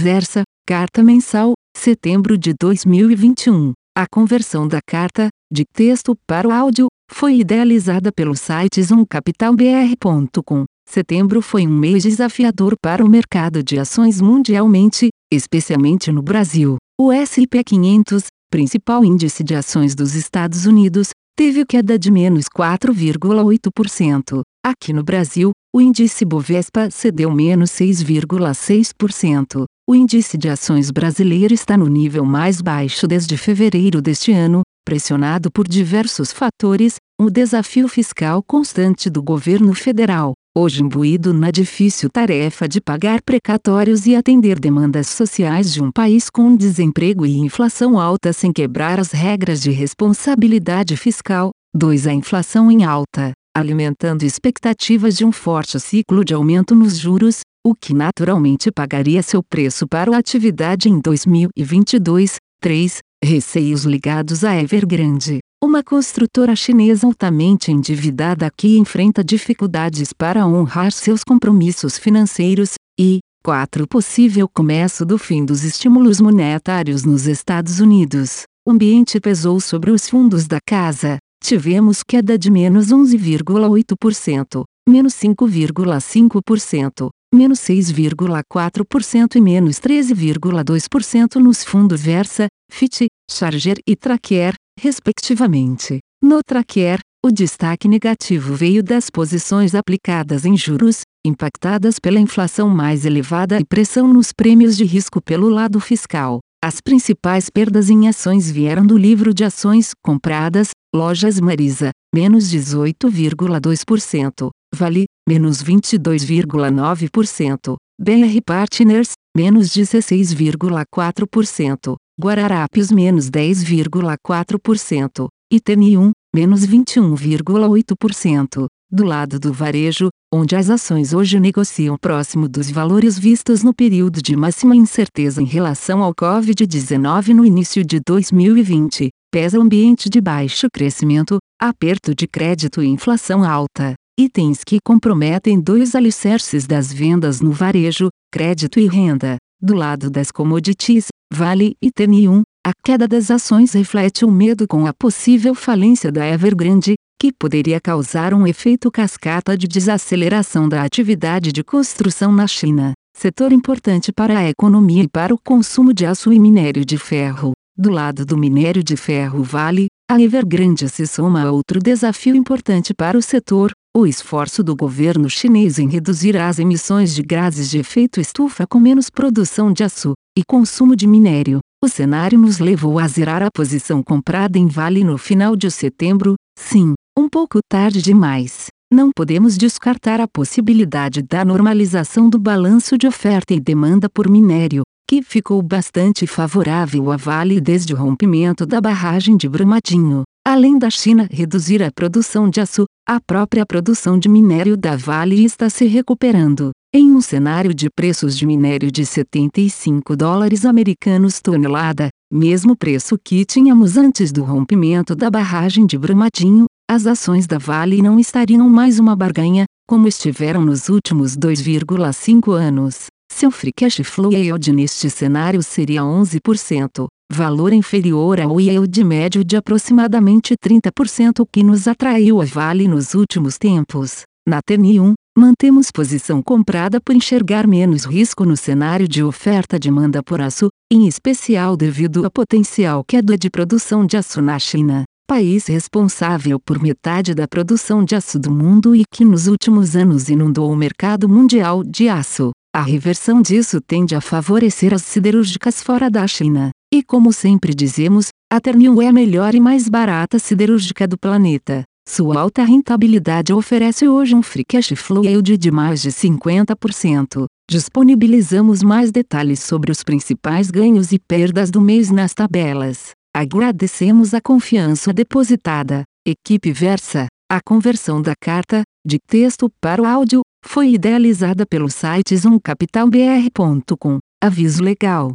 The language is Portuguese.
Versa, Carta Mensal, setembro de 2021. A conversão da carta, de texto para o áudio, foi idealizada pelo site zoomcapitalbr.com. Setembro foi um mês desafiador para o mercado de ações mundialmente, especialmente no Brasil. O S&P 500, principal índice de ações dos Estados Unidos, teve queda de menos 4,8%. Aqui no Brasil, o índice Bovespa cedeu menos 6,6%. O índice de ações brasileiro está no nível mais baixo desde fevereiro deste ano, pressionado por diversos fatores, um desafio fiscal constante do governo federal, hoje imbuído na difícil tarefa de pagar precatórios e atender demandas sociais de um país com desemprego e inflação alta sem quebrar as regras de responsabilidade fiscal. 2. A inflação em alta alimentando expectativas de um forte ciclo de aumento nos juros, o que naturalmente pagaria seu preço para a atividade em 2022. 3. Receios ligados à Evergrande, uma construtora chinesa altamente endividada que enfrenta dificuldades para honrar seus compromissos financeiros, e 4. Possível começo do fim dos estímulos monetários nos Estados Unidos. O ambiente pesou sobre os fundos da casa, tivemos queda de menos 11,8%, menos 5,5%, menos 6,4% e menos 13,2% nos fundos Versa, FIT, Charger e Tracker, respectivamente. No Tracker, o destaque negativo veio das posições aplicadas em juros, impactadas pela inflação mais elevada e pressão nos prêmios de risco pelo lado fiscal. As principais perdas em ações vieram do livro de ações compradas, Lojas Marisa, menos 18,2%, Vale, menos 22,9%, BR Partners, menos 16,4%, Guararapes menos 10,4%, e TN1, menos 21,8%. Do lado do varejo, onde as ações hoje negociam próximo dos valores vistos no período de máxima incerteza em relação ao Covid-19 no início de 2020, pesa ambiente de baixo crescimento, aperto de crédito e inflação alta. Itens que comprometem dois alicerces das vendas no varejo, crédito e renda. Do lado das commodities, Vale e TN1, a queda das ações reflete o medo com a possível falência da Evergrande, que poderia causar um efeito cascata de desaceleração da atividade de construção na China, setor importante para a economia e para o consumo de aço e minério de ferro. Do lado do minério de ferro Vale, a Evergrande se soma a outro desafio importante para o setor, o esforço do governo chinês em reduzir as emissões de gases de efeito estufa com menos produção de aço e consumo de minério. O cenário nos levou a zerar a posição comprada em Vale no final de setembro, sim, um pouco tarde demais. Não podemos descartar a possibilidade da normalização do balanço de oferta e demanda por minério, que ficou bastante favorável a Vale desde o rompimento da barragem de Brumadinho. Além da China reduzir a produção de aço, a própria produção de minério da Vale está se recuperando. Em um cenário de preços de minério de 75 dólares americanos tonelada, mesmo preço que tínhamos antes do rompimento da barragem de Brumadinho, as ações da Vale não estariam mais uma barganha, como estiveram nos últimos 2,5 anos. Seu free cash flow yield neste cenário seria 11%, valor inferior ao yield médio de aproximadamente 30% que nos atraiu a Vale nos últimos tempos. Na TN1, mantemos posição comprada por enxergar menos risco no cenário de oferta-demanda por aço, em especial devido à potencial queda de produção de aço na China país responsável por metade da produção de aço do mundo e que nos últimos anos inundou o mercado mundial de aço. A reversão disso tende a favorecer as siderúrgicas fora da China. E como sempre dizemos, a Ternium é a melhor e mais barata siderúrgica do planeta. Sua alta rentabilidade oferece hoje um free cash flow yield de mais de 50%. Disponibilizamos mais detalhes sobre os principais ganhos e perdas do mês nas tabelas. Agradecemos a confiança depositada. Equipe Versa. A conversão da carta, de texto para o áudio, foi idealizada pelo site zoomcapitalbr.com. Aviso legal.